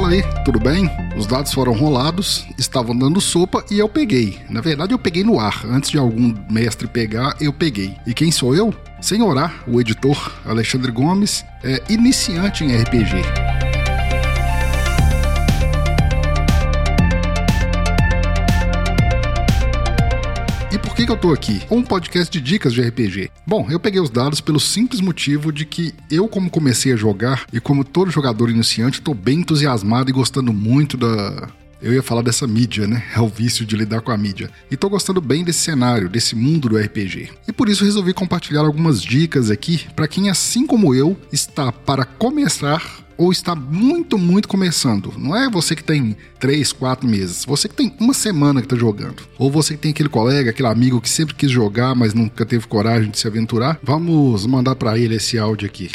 Fala aí, tudo bem? Os dados foram rolados, estavam dando sopa e eu peguei. Na verdade, eu peguei no ar. Antes de algum mestre pegar, eu peguei. E quem sou eu? Orar, o editor Alexandre Gomes, é iniciante em RPG. Que, eu tô aqui? Um podcast de dicas de RPG. Bom, eu peguei os dados pelo simples motivo de que eu, como comecei a jogar, e como todo jogador iniciante, tô bem entusiasmado e gostando muito da, eu ia falar dessa mídia, né? É o vício de lidar com a mídia. E tô gostando bem desse cenário, desse mundo do RPG. E por isso resolvi compartilhar algumas dicas aqui para quem, assim como eu, está para começar ou está muito, muito começando. Não é você que tem 3, 4 meses. Você que tem uma semana que está jogando. Ou você que tem aquele colega, aquele amigo que sempre quis jogar, mas nunca teve coragem de se aventurar. Vamos mandar para ele esse áudio aqui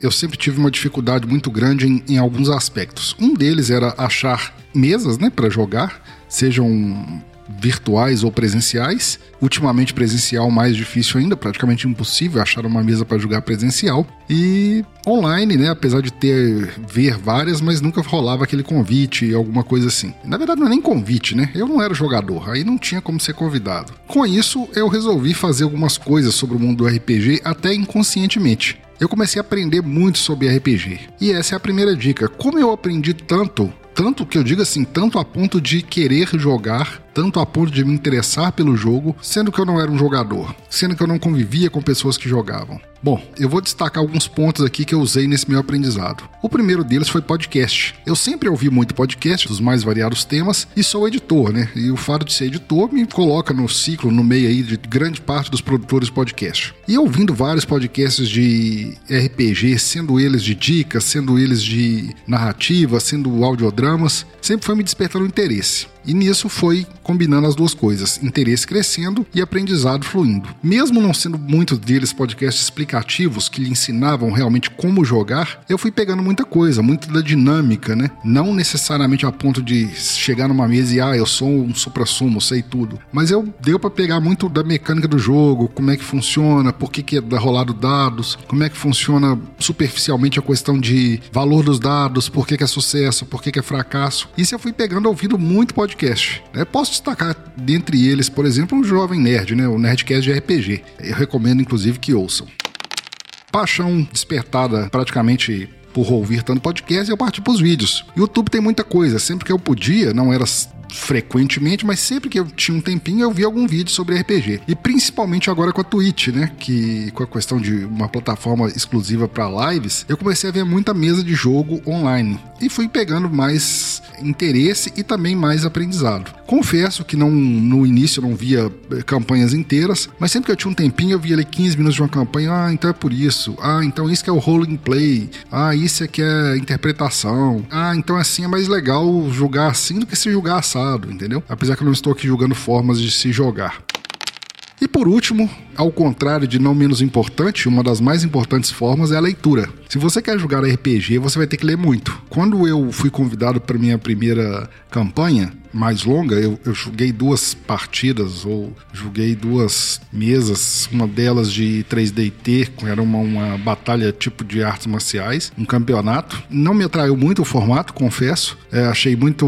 eu sempre tive uma dificuldade muito grande em, em, alguns aspectos. Um deles era achar mesas, né, para jogar, sejam virtuais ou presenciais. Ultimamente presencial mais difícil ainda, praticamente impossível achar uma mesa para jogar presencial. E online, né, apesar de ter ver várias, mas nunca rolava aquele convite, alguma coisa assim. Na verdade não é nem convite, né? Eu não era jogador, aí não tinha como ser convidado. Com isso, eu resolvi fazer algumas coisas sobre o mundo do RPG até inconscientemente eu comecei a aprender muito sobre RPG. E essa é a primeira dica. Como eu aprendi tanto, tanto que eu digo assim, tanto a ponto de querer jogar, tanto a ponto de me interessar pelo jogo, sendo que eu não era um jogador, sendo que eu não convivia com pessoas que jogavam. Bom, eu vou destacar alguns pontos aqui que eu usei nesse meu aprendizado. O primeiro deles foi podcast. Eu sempre ouvi muito podcast dos mais variados temas e sou editor, né? E o fato de ser editor me coloca no ciclo, no meio aí de grande parte dos produtores podcast. E ouvindo vários podcasts de RPG, sendo eles de dicas, sendo eles de narrativa, sendo audiodramas, sempre foi me despertando interesse. E nisso foi combinando as duas coisas, interesse crescendo e aprendizado fluindo. Mesmo não sendo muitos deles podcasts explicativos que lhe ensinavam realmente como jogar, eu fui pegando muita coisa, muito da dinâmica, né? Não necessariamente a ponto de chegar numa mesa e ah, eu sou um supra-sumo, sei tudo. Mas eu deu para pegar muito da mecânica do jogo, como é que funciona, por que, que é rolado dados, como é que funciona superficialmente a questão de valor dos dados, por que, que é sucesso, por que, que é fracasso. Isso eu fui pegando ouvindo muito podcast podcast. Né? Posso destacar dentre eles, por exemplo, o Jovem Nerd, né? o Nerdcast de RPG. Eu recomendo, inclusive, que ouçam. Paixão despertada praticamente por ouvir tanto podcast, eu parti para os vídeos. YouTube tem muita coisa. Sempre que eu podia, não era frequentemente, mas sempre que eu tinha um tempinho eu via algum vídeo sobre RPG. E principalmente agora com a Twitch, né? Que com a questão de uma plataforma exclusiva para lives, eu comecei a ver muita mesa de jogo online e fui pegando mais interesse e também mais aprendizado. Confesso que não no início eu não via eh, campanhas inteiras, mas sempre que eu tinha um tempinho eu via ali 15 minutos de uma campanha, ah, então é por isso. Ah, então isso que é o role play. Ah, isso é que é interpretação. Ah, então assim é mais legal jogar assim do que se jogar assado, entendeu? Apesar que eu não estou aqui julgando formas de se jogar. E por último, ao contrário de não menos importante, uma das mais importantes formas é a leitura. Se você quer jogar RPG, você vai ter que ler muito. Quando eu fui convidado para minha primeira campanha, mais longa, eu, eu joguei duas partidas, ou joguei duas mesas, uma delas de 3DT, que era uma, uma batalha tipo de artes marciais, um campeonato. Não me atraiu muito o formato, confesso. É, achei muito.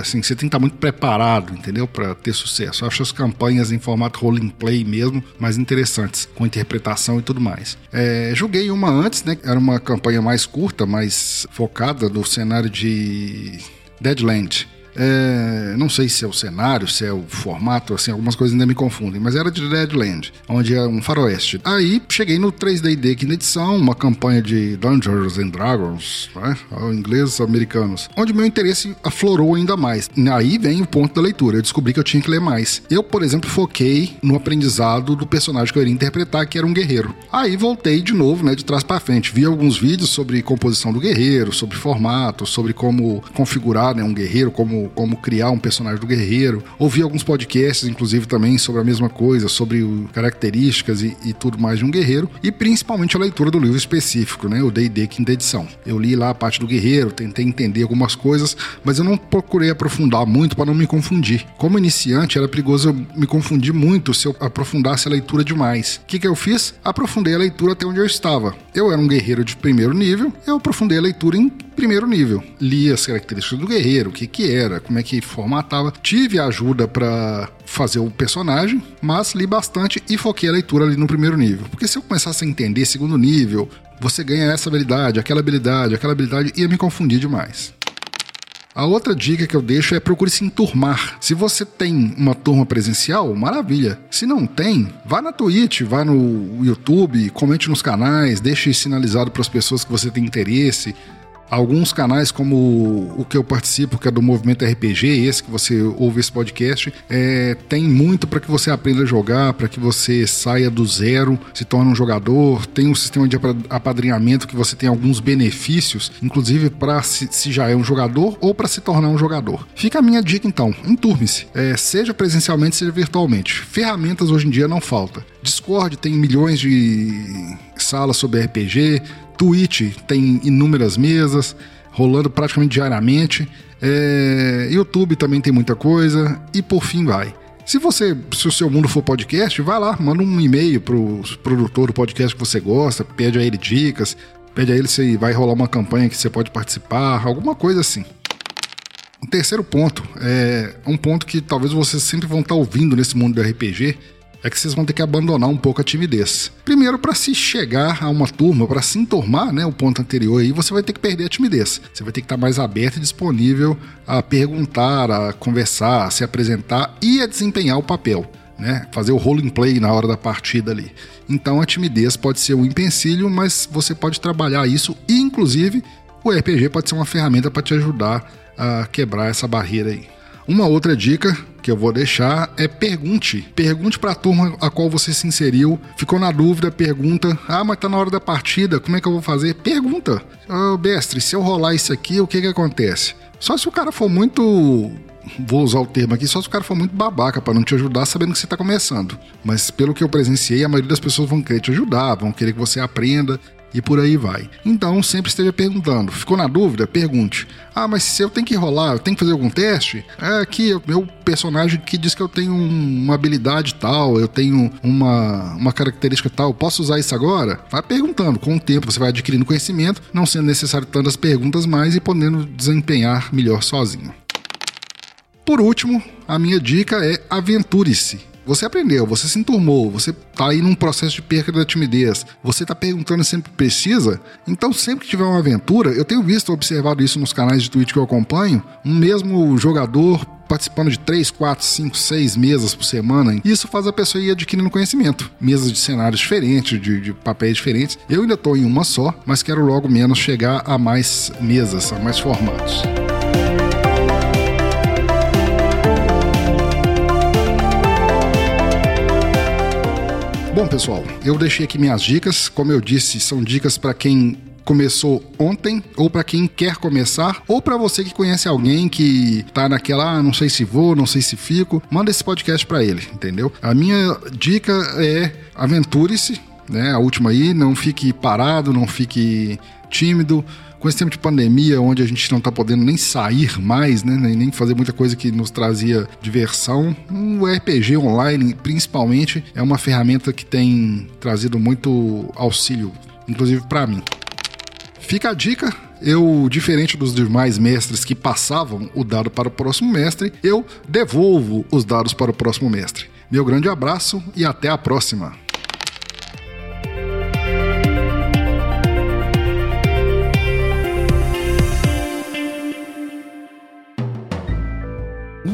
Assim, você tem que estar muito preparado, entendeu? Para ter sucesso. Acho as campanhas em formato role play mesmo mais interessantes, com interpretação e tudo mais. É, joguei uma antes, né? Era uma campanha mais curta, mais focada no cenário de Deadland é, não sei se é o cenário, se é o formato, assim, algumas coisas ainda me confundem, mas era de Deadland, onde é um faroeste. Aí cheguei no 3DD quinta edição, uma campanha de Dungeons and Dragons, né, ingleses americanos, onde meu interesse aflorou ainda mais. Aí vem o ponto da leitura, eu descobri que eu tinha que ler mais. Eu, por exemplo, foquei no aprendizado do personagem que eu iria interpretar, que era um guerreiro. Aí voltei de novo, né, de trás para frente, vi alguns vídeos sobre composição do guerreiro, sobre formato, sobre como configurar né, um guerreiro, como como, criar um personagem do guerreiro. Ouvi alguns podcasts, inclusive, também sobre a mesma coisa, sobre características e, e, tudo mais de um guerreiro. E principalmente a leitura do livro específico, né? O D&D quinta edição. Eu li lá a parte do guerreiro, tentei entender algumas coisas, mas eu não procurei aprofundar muito para não me confundir. Como iniciante, era perigoso eu me confundir muito se eu aprofundasse a leitura demais. O que, que eu fiz? Aprofundei a leitura até onde eu estava. Eu era um guerreiro de primeiro nível, eu aprofundei a leitura em primeiro nível. Li as características do guerreiro, o que que era, como é que formatava. Tive ajuda para fazer o personagem, mas li bastante e foquei a leitura ali no primeiro nível. Porque se eu começasse a entender segundo nível, você ganha essa habilidade, aquela habilidade, aquela habilidade, ia me confundir demais. A outra dica que eu deixo é procure se enturmar. Se você tem uma turma presencial, maravilha. Se não tem, vá na Twitch, vá no YouTube, comente nos canais, deixe sinalizado para as pessoas que você tem interesse. Alguns canais, como o que eu participo, que é do Movimento RPG, esse que você ouve esse podcast, é, tem muito para que você aprenda a jogar, para que você saia do zero, se torne um jogador. Tem um sistema de apadrinhamento que você tem alguns benefícios, inclusive para se, se, já é um jogador ou para se tornar um jogador. Fica a minha dica então: enturme-se, é, seja presencialmente, seja virtualmente. Ferramentas hoje em dia não falta. Discord tem milhões de salas sobre RPG, Twitch tem inúmeras mesas, rolando praticamente diariamente. É, YouTube também tem muita coisa. E por fim vai. Se você, se o seu mundo for podcast, vai lá, manda um e-mail pro produtor do podcast que você gosta, pede a ele dicas, pede a ele se vai rolar uma campanha que você pode participar, alguma coisa assim. O terceiro ponto é um ponto que talvez vocês sempre vão estar ouvindo nesse mundo do RPG, é que vocês vão ter que abandonar um pouco a timidez. Primeiro, para se chegar a uma turma, para se enturmar, né, o ponto anterior aí, você vai ter que perder a timidez. Você vai ter que estar mais aberto e disponível a perguntar, a conversar, a se apresentar e a desempenhar o papel. Né, fazer o role play na hora da partida ali. Então a timidez pode ser um empecilho, mas você pode trabalhar isso e, inclusive, o RPG pode ser uma ferramenta para te ajudar a quebrar essa barreira aí. Uma outra dica que eu vou deixar é pergunte. Pergunte para a turma a qual você se inseriu. Ficou na dúvida, pergunta. Ah, mas tá na hora da partida, como é que eu vou fazer? Pergunta. oh, mestre, se eu rolar isso aqui, o que que acontece? Só se o cara for muito vou usar o termo aqui, só se o cara for muito babaca para não te ajudar sabendo que você está começando. Mas pelo que eu presenciei, a maioria das pessoas vão querer te ajudar, vão querer que você aprenda e por aí vai. Então, sempre esteja perguntando. Ficou na dúvida? Pergunte. Ah, mas se eu tenho que rolar, eu tenho que fazer algum teste? É aqui, meu personagem que diz que eu tenho uma habilidade tal, eu tenho uma, uma característica tal, posso usar isso agora? Vai perguntando. Com o tempo, você vai adquirindo conhecimento, não sendo necessário tantas perguntas mais e podendo desempenhar melhor sozinho. Por último, a minha dica é aventure-se. Você aprendeu, você se enturmou, você tá aí num processo de perca da timidez, você tá perguntando sempre precisa, então sempre que tiver uma aventura, eu tenho visto, observado isso nos canais de Twitch que eu acompanho, um mesmo jogador participando de 3, 4, 5, 6 mesas por semana. Isso faz a pessoa ir adquirindo conhecimento. Mesas de cenários diferentes, de, de papéis diferentes. Eu ainda estou em uma só, mas quero logo menos chegar a mais mesas, a mais formatos. Bom, pessoal, eu deixei aqui minhas dicas. Como eu disse, são dicas para quem começou ontem, ou para quem quer começar, ou para você que conhece alguém que tá naquela, ah, não sei se vou, não sei se fico, manda esse podcast para ele, entendeu? A minha dica é aventure-se, né? A última aí, não fique parado, não fique tímido com esse tempo de pandemia, onde a gente não está podendo nem sair mais, né, nem fazer muita coisa que nos trazia diversão, o RPG online, principalmente, é uma ferramenta que tem trazido muito auxílio, inclusive para mim. Fica a dica, eu, diferente dos demais mestres que passavam o dado para o próximo mestre, eu devolvo os dados para o próximo mestre. Meu grande abraço e até a próxima!